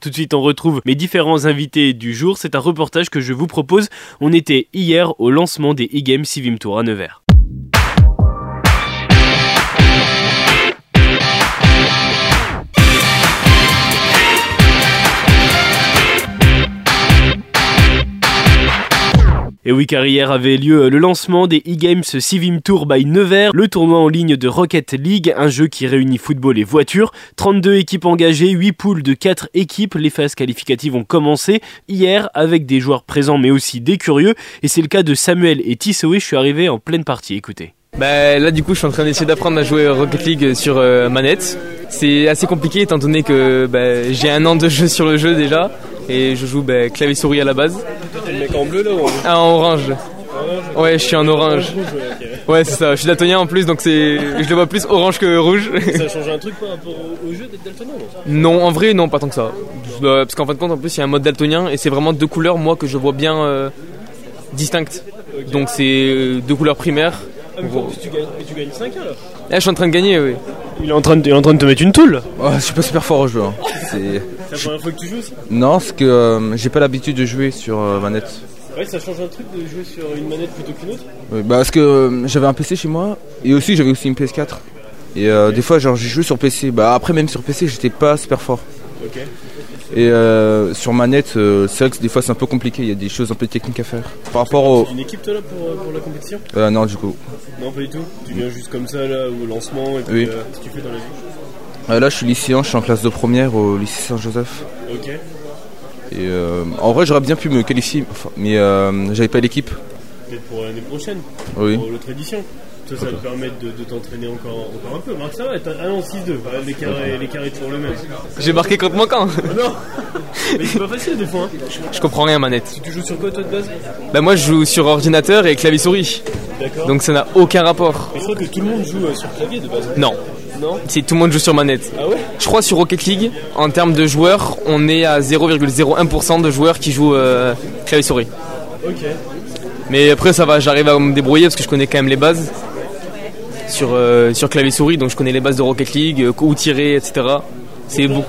Tout de suite, on retrouve mes différents invités du jour. C'est un reportage que je vous propose. On était hier au lancement des e-games Civim Tour à Nevers. Et oui, car hier avait lieu le lancement des e-games Civim Tour by Nevers, le tournoi en ligne de Rocket League, un jeu qui réunit football et voiture. 32 équipes engagées, 8 poules de 4 équipes. Les phases qualificatives ont commencé hier avec des joueurs présents mais aussi des curieux. Et c'est le cas de Samuel et Tissoé, je suis arrivé en pleine partie, écoutez. Bah, là du coup je suis en train d'essayer d'apprendre à jouer Rocket League sur euh, manette. C'est assez compliqué étant donné que bah, j'ai un an de jeu sur le jeu déjà et je joue bah, clavier souris à la base. T'es le mec en bleu là ou en Ah en orange. Ouais je suis en orange. Ouais c'est ça, je suis daltonien en plus donc c'est je le vois plus orange que rouge. Ça a changé un truc par rapport au, jeu d'être daltonien Non? En vrai non pas tant que ça. Bah, parce qu'en fin de compte en plus il y a un mode daltonien et c'est vraiment deux couleurs moi que je vois bien euh, distinctes. Donc c'est euh, deux couleurs primaires. Ah, mais, tu gagnes, mais tu gagnes 5 alors? Là je suis en train de gagner oui. Il est, en train de, il est en train de te mettre une toule Ouais, je suis pas super fort au jeu. hein. C'est- C'est la première fois que tu joues aussi Non, parce que euh, j'ai pas l'habitude de jouer sur euh, manette. Ouais, ça change un truc de jouer sur une manette plutôt qu'une autre Ouais, bah, parce que euh, j'avais un PC chez moi et aussi j'avais aussi une PS4. Et euh, des fois, genre, j'ai joué sur PC. Bah, après, même sur PC, j'étais pas super fort. Ok. Et euh, sur manette, euh, c'est vrai que des fois c'est un peu compliqué. Il y a des choses un peu techniques à faire. Par rapport au. Une équipe toi là pour, euh, pour la compétition? Euh, non, du coup. Non, pas du tout. Tu viens juste comme ça là au lancement et puis Oui. euh, qu'est-ce que tu fais dans la vie? Euh, là, je suis lycéen, je suis en classe de première au lycée Saint-Joseph. Ok. Et euh, en vrai, j'aurais bien pu me qualifier, enfin, mais euh, j'avais pas l'équipe. Peut-être pour l'année prochaine, Oui. pour l'autre édition. Ça, ça va te permettre de, de t'entraîner encore, encore un peu. Marc, ça va, t'as 1 en 6-2. Ouais, L'écart est, l'écart est toujours le même. J'ai marqué contre mon camp. non Mais c'est pas facile des fois. Hein. Je comprends rien à manette. Tu joues sur quoi toi de base Bah moi je joue sur ordinateur et clavier souris. D'accord. Donc ça n'a aucun rapport. Mais je crois que tout le monde joue euh, sur clavier de base. Non. Non Si tout le monde joue sur manette. Ah ouais Je crois sur Rocket League, en termes de joueurs, on est à 0,01% de joueurs qui jouent euh, clavier souris. Ok. Mais après ça va, j'arrive à me débrouiller parce que je connais quand même les bases sur, euh, sur clavier souris, donc je connais les bases de Rocket League, euh, où tirer, etc. C'est bon. Là,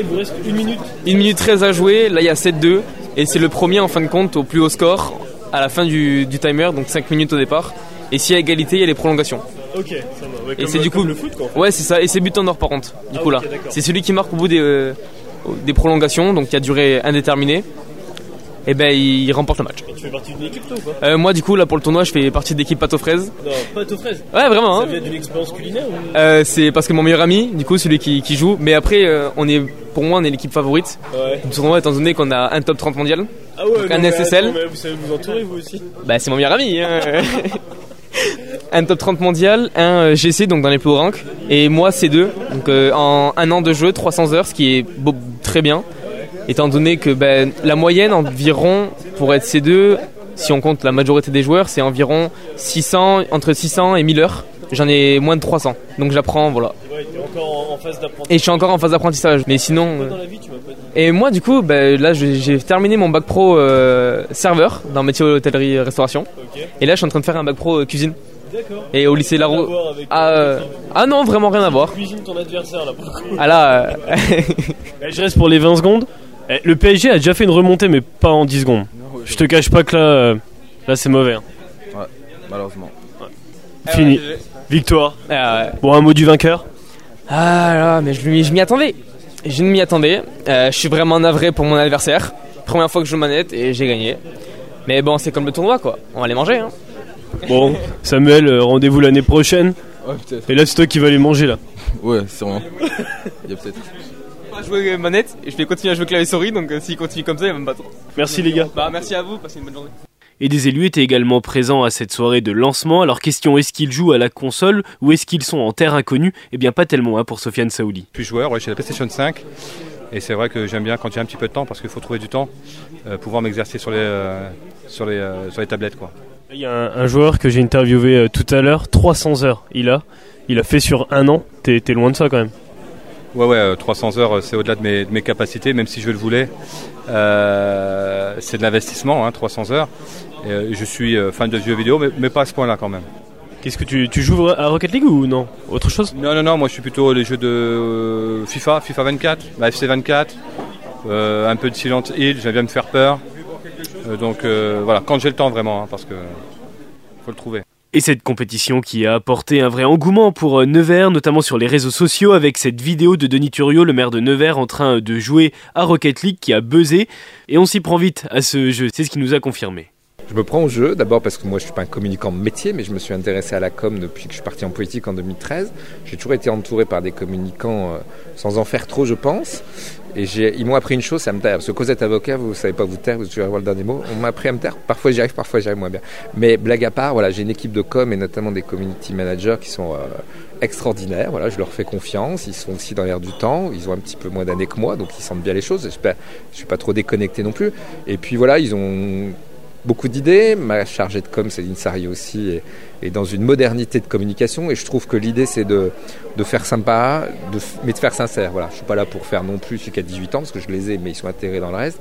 il vous reste une minute. 1 minute 13 à jouer, là il y a 7-2, et c'est le premier en fin de compte au plus haut score à la fin du, du timer, donc 5 minutes au départ. Et si y a égalité, il y a les prolongations. Ok, ça va. Ouais, Et c'est du coup le foot quoi. Ouais, c'est ça. Et c'est but en or par contre. Du Ah, coup là, c'est celui qui marque au bout des euh, des prolongations, donc qui a duré indéterminée. Et ben il remporte le match. Et tu fais partie d'une équipe toi ou pas Euh, moi du coup là pour le tournoi, je fais partie de l'équipe pâte aux fraises. Non, pas aux fraises. Ouais, vraiment. Ça Hein. vient d'une expérience culinaire ou? Euh, c'est parce que mon meilleur ami, du coup celui qui, qui joue. Mais après, euh, on est pour moi on est l'équipe favorite Ouais. du tournoi étant donné qu'on a un top 30 mondial. Ah ouais, Donc non, un mais SSL. attends, mais vous savez vous entourer vous aussi? Bah c'est mon meilleur ami. hein. un top 30 mondial, un GC donc dans les plus hauts ranks, et moi C2 donc euh, en un an de jeu 300 heures, ce qui est beau- très bien, étant donné que ben, la moyenne environ pour être C2, si on compte la majorité des joueurs, c'est environ 600 entre 600 et 1000 heures. J'en ai moins de 300, donc j'apprends voilà. Ouais, t'es encore en, en phase d'apprentissage. Et je suis encore en phase d'apprentissage, mais sinon. euh, Dans la vie, tu m'as pas dit. et moi, du coup, ben, là, j'ai terminé mon bac pro euh, serveur dans le métier hôtellerie restauration. Ok. Et là, je suis en train de faire un bac pro euh, cuisine. D'accord. Et au lycée Rien à Laro. voir avec, Ah, euh, euh, ah non, vraiment rien à voir. Cuisine ton adversaire là pour le coup. Ah là, euh, Eh, Je reste pour les 20 secondes. Eh, Le PSG a déjà fait une remontée, mais pas en 10 secondes. Je te cache pas que là, euh, là c'est mauvais. hein. Malheureusement. Fini. Victoire. ah, ouais. Bon, un mot du vainqueur. Ah là, mais je, m'y- je m'y attendais. Je ne m'y attendais. Euh, je suis vraiment navré pour mon adversaire. Première fois que je joue manette et j'ai gagné. Mais bon, c'est comme le tournoi quoi. On va les manger. Hein. Bon, Samuel, euh, rendez-vous l'année prochaine. Ouais, peut-être. Et là, c'est toi qui vas les manger là. Ouais, sûrement. Il y a peut-être. On va jouer manette et je vais continuer à jouer clavier souris. Donc euh, s'il continue comme ça, il va me battre. Merci les gars. Bah merci à vous. Passez une bonne journée. Et des élus étaient également présents à cette soirée de lancement. Alors question, est-ce qu'ils jouent à la console ou est-ce qu'ils sont en terre inconnue? Eh bien pas tellement hein, pour Sofiane Saouli. Je suis joueur, ouais, j'ai la PlayStation 5. Et c'est vrai que j'aime bien quand j'ai un petit peu de temps parce qu'il faut trouver du temps, euh, pouvoir m'exercer sur les, euh, sur, les, euh, sur les tablettes. Quoi. Il y a un, un joueur que j'ai interviewé euh, tout à l'heure, 300 heures il a. Il a fait sur un an. T'es loin de ça quand même. Ouais, ouais, euh, 300 heures, euh, c'est au-delà de mes, de mes capacités, même si je le voulais. Euh, c'est de l'investissement, hein, 300 heures. Et, euh, je suis fan de jeux vidéo, mais, mais pas à ce point-là quand même. Qu'est-ce que tu, tu joues à Rocket League ou non? Autre chose? Non, non, non, moi je suis plutôt les jeux de euh, FIFA, FIFA 24, la FC 24, un peu de Silent Hill, j'aime bien me faire peur. Donc voilà, quand j'ai le temps vraiment, hein, parce que faut le trouver. Et cette compétition qui a apporté un vrai engouement pour euh, Nevers, notamment sur les réseaux sociaux, avec cette vidéo de Denis Thuriot, le maire de Nevers, en train de jouer à Rocket League qui a buzzé. Et on s'y prend vite à ce jeu, c'est ce qui nous a confirmé. Je me prends au jeu, d'abord parce que moi je suis pas un communicant de métier, mais je me suis intéressé à la com depuis que je suis parti en politique en 2013. J'ai toujours été entouré par des communicants euh, sans en faire trop, je pense. Et ils m'ont appris une chose, c'est à me taire. Parce que quand vous êtes avocat, vous ne savez pas vous taire, vous devez avoir le dernier mot. On m'a appris à me taire. Parfois j'y arrive, parfois j'y arrive moins bien. Mais blague à part, voilà, j'ai une équipe de com et notamment des community managers qui sont euh, extraordinaires. Voilà, je leur fais confiance. Ils sont aussi dans l'air du temps. Ils ont un petit peu moins d'années que moi, donc ils sentent bien les choses. Je ne suis pas trop déconnecté non plus. Et puis voilà, ils ont beaucoup d'idées. Ma chargée de com, Céline Sari aussi, est, dans une modernité de communication. Et je trouve que l'idée, c'est de, de, faire sympa, mais de faire sincère. Voilà, je suis pas là pour faire non plus celui qui a 18 ans, parce que je les ai, mais ils sont intégrés dans le reste.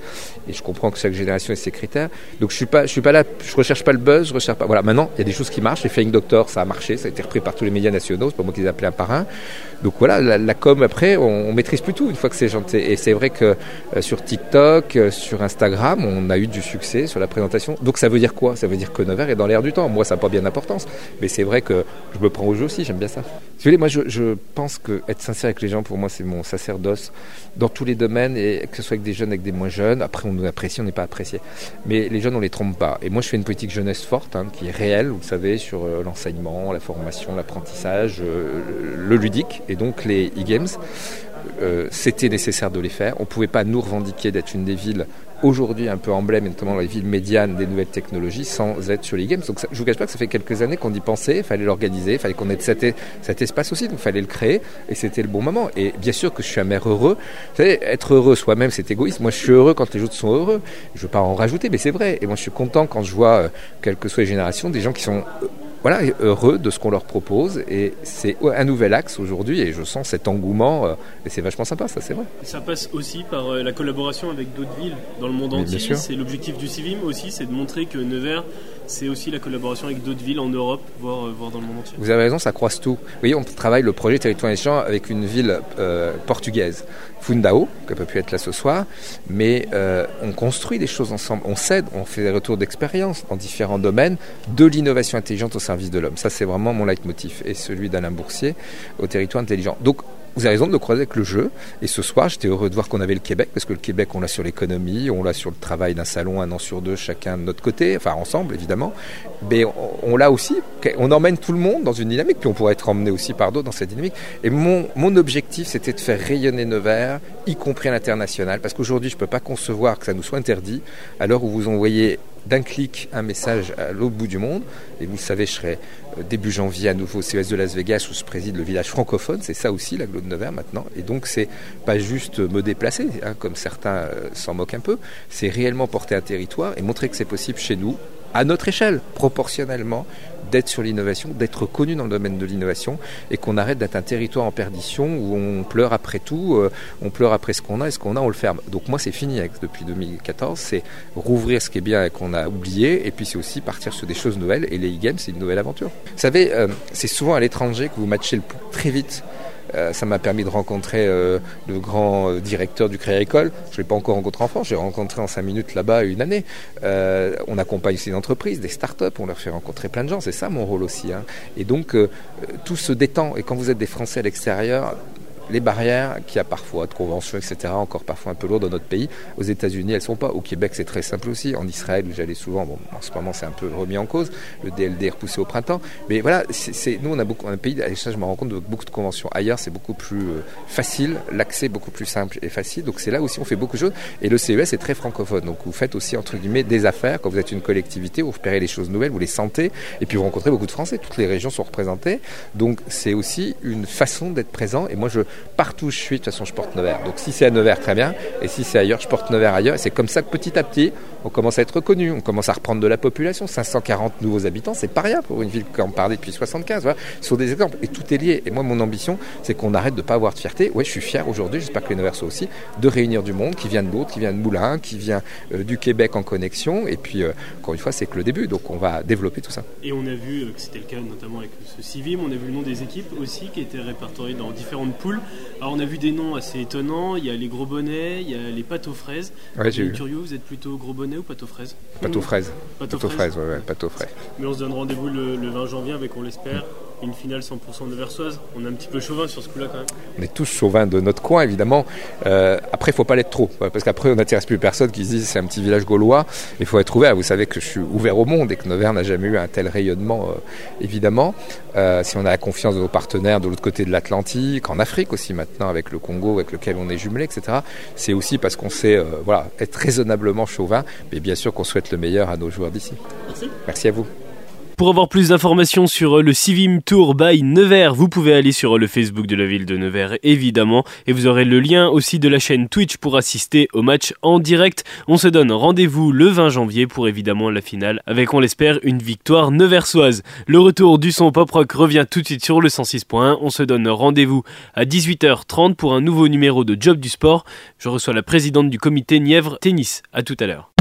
Et je comprends que chaque génération a ses critères. Donc je suis suis pas là, je recherche pas le buzz, je recherche pas. Voilà, maintenant, il y a des choses qui marchent. Les Flying Doctor, ça a marché, ça a été repris par tous les médias nationaux. C'est pas moi qui les appelé un par un. Donc voilà, la, com après, on, maîtrise plus tout une fois que c'est gentil. Et c'est vrai que euh, sur TikTok, euh, sur Instagram, on a eu du succès sur la présentation. Donc ça veut dire quoi? Ça veut dire que Nevers est dans l'air du temps. Moi, ça n'a pas bien d'importance, mais c'est vrai que je me prends au jeu aussi. J'aime bien ça. Si vous voulez, moi, je, pense que être sincère avec les gens, pour moi, c'est mon sacerdoce dans tous les domaines, et que ce soit avec des jeunes, avec des moins jeunes. Après, on nous apprécie, on n'est pas apprécié. Mais les jeunes, on les trompe pas. Et moi, je fais une politique jeunesse forte, hein, qui est réelle, vous le savez, sur euh, l'enseignement, la formation, l'apprentissage, le ludique et donc les e-games. Euh, c'était nécessaire de les faire. On ne pouvait pas nous revendiquer d'être une des villes aujourd'hui un peu emblème, notamment les villes médianes des nouvelles technologies, sans être sur les games. Donc je vous cache pas que ça fait quelques années qu'on y pensait, il fallait l'organiser, il fallait qu'on ait cet, cet, espace aussi, donc il fallait le créer, et c'était le bon moment. Et bien sûr que je suis un maire heureux. Vous savez, être heureux soi-même, c'est égoïste. Moi, je suis heureux quand les autres sont heureux. Je ne veux pas en rajouter, mais c'est vrai. Et moi, je suis content quand je vois, euh, quelles que soient les générations, des gens qui sont voilà, heureux de ce qu'on leur propose. Et c'est un nouvel axe aujourd'hui et je sens cet engouement. Euh, et c'est vachement sympa, ça, c'est vrai. Ça passe aussi par euh, la collaboration avec d'autres villes dans le monde entier. C'est l'objectif du CIVIM aussi, c'est de montrer que Nevers, c'est aussi la collaboration avec d'autres villes en Europe, voire, euh, voire, dans le monde entier. Vous avez raison, ça croise tout. Voyez, on travaille le projet Territoire Échange avec une ville portugaise, Fundao, qui peut plus être là ce soir, mais on construit des choses ensemble, on s'aide, on fait des retours d'expérience dans différents domaines de l'innovation intelligente au service de l'homme. Ça, c'est vraiment mon leitmotiv et celui d'Alain Boursier au territoire intelligent. Donc, vous avez raison de le croiser avec le jeu. Et ce soir, j'étais heureux de voir qu'on avait le Québec, parce que le Québec, on l'a sur l'économie, on l'a sur le travail d'un salon un an sur deux, chacun de notre côté, enfin ensemble évidemment. Mais on, l'a aussi, on emmène tout le monde dans une dynamique, puis on pourrait être emmené aussi par d'autres dans cette dynamique. Et mon, mon objectif, c'était de faire rayonner Nevers, y compris à l'international, parce qu'aujourd'hui, je ne peux pas concevoir que ça nous soit interdit, à l'heure où vous envoyez d'un clic un message à l'autre bout du monde. Et vous le savez, je serai euh, début janvier à nouveau au CES de Las Vegas où je préside le village francophone. C'est ça aussi, la Globe Nevers maintenant. Et donc, c'est pas juste me déplacer, hein, comme certains euh, s'en moquent un peu. C'est réellement porter un territoire et montrer que c'est possible chez nous, à notre échelle, proportionnellement, d'être sur l'innovation, d'être connu dans le domaine de l'innovation et qu'on arrête d'être un territoire en perdition où on pleure après tout, euh, on pleure après ce qu'on a et ce qu'on a, on le ferme. Donc moi, c'est fini depuis 2014, c'est rouvrir ce qui est bien et qu'on a oublié et puis c'est aussi partir sur des choses nouvelles et les e-games, c'est une nouvelle aventure. Vous savez, euh, c'est souvent à l'étranger que vous matchez le très vite ça m'a permis de rencontrer euh, le grand euh, directeur du Créa École. Je ne l'ai pas encore rencontré en France, j'ai rencontré en cinq minutes là-bas une année. on accompagne aussi des entreprises, des start-up, on leur fait rencontrer plein de gens, c'est ça mon rôle aussi. Hein. Et donc tout se détend. Et quand vous êtes des Français à l'extérieur, les barrières qu'il y a parfois de conventions, etc., encore parfois un peu lourdes dans notre pays. Aux États-Unis, elles sont pas. Au Québec, c'est très simple aussi. En Israël, où j'allais souvent, bon, en ce moment, c'est un peu remis en cause. Le DLD est repoussé au printemps. Mais voilà, c'est, nous, on a beaucoup, un pays, à je me rends compte de beaucoup de conventions. Ailleurs, c'est beaucoup plus euh, facile, l'accès beaucoup plus simple et facile. Donc c'est là aussi, on fait beaucoup de choses. Et le CES est très francophone. Donc vous faites aussi, entre guillemets, des affaires. Quand vous êtes une collectivité, vous repérez les choses nouvelles, vous les sentez. Et puis vous rencontrez beaucoup de Français. Toutes les régions sont représentées. Donc c'est aussi une façon d'être présent. Et moi, je, partout où je suis, de toute façon, je porte Nevers. Donc si c'est à Nevers, très bien. Et si c'est ailleurs, je porte Nevers ailleurs. C'est comme ça que petit à petit, on commence à être reconnu. On commence à reprendre de la population. 540 nouveaux habitants, c'est pas rien pour une ville qui en parlait depuis 75. Voilà. Ce sont des exemples. Et tout est lié. Et moi, mon ambition, c'est qu'on arrête de pas avoir de fierté. Ouais, je suis fier aujourd'hui, j'espère que les Nevers soient aussi, de réunir du monde qui vient de l'autre, qui vient de Moulins, qui vient euh, du Québec en connexion. Et puis, euh, encore une fois, c'est que le début. Donc on va développer tout ça. Et on a vu euh, que c'était le cas notamment avec ce Civim. On a vu le nom des équipes aussi qui étaient répertoriées dans différentes poules. Alors on a vu des noms assez étonnants, il y a les gros bonnets, il y a les pâtes aux fraises. Ouais, j'ai. Curieux, vous êtes plutôt gros bonnet ou pâte aux fraises? Pâte aux fraises. Pâte aux fraises. ouais, ouais, aux fraises. Mais on se donne rendez-vous le, le 20 janvier avec, on l'espère, une finale 100% de Versoise. On est un petit peu chauvin sur ce coup-là quand même. On est tous chauvins de notre coin, évidemment. Euh, après, il faut pas l'être trop, parce qu'après, on n'intéresse plus personne qui se dit c'est un petit village gaulois. Il faut être ouvert. Vous savez que je suis ouvert au monde et que Nevers n'a jamais eu un tel rayonnement, euh, évidemment. Euh, si on a la confiance de nos partenaires de l'autre côté de l'Atlantique, en Afrique aussi maintenant, avec le Congo, avec lequel on est jumelé, etc., c'est aussi parce qu'on sait voilà, être raisonnablement chauvin, mais bien sûr qu'on souhaite le meilleur à nos joueurs d'ici. Merci. Merci à vous. Pour avoir plus d'informations sur euh, le Civim Tour by Nevers, vous pouvez aller sur euh, le Facebook de la ville de Nevers, évidemment, et vous aurez le lien aussi de la chaîne Twitch pour assister au match en direct. On se donne rendez-vous le 20 janvier pour évidemment la finale, avec on l'espère une victoire neversoise. Le retour du son pop rock revient tout de suite sur le 106.1. On se donne rendez-vous à 18h30 pour un nouveau numéro de Job du sport. Je reçois la présidente du comité Nièvre Tennis. À tout à l'heure.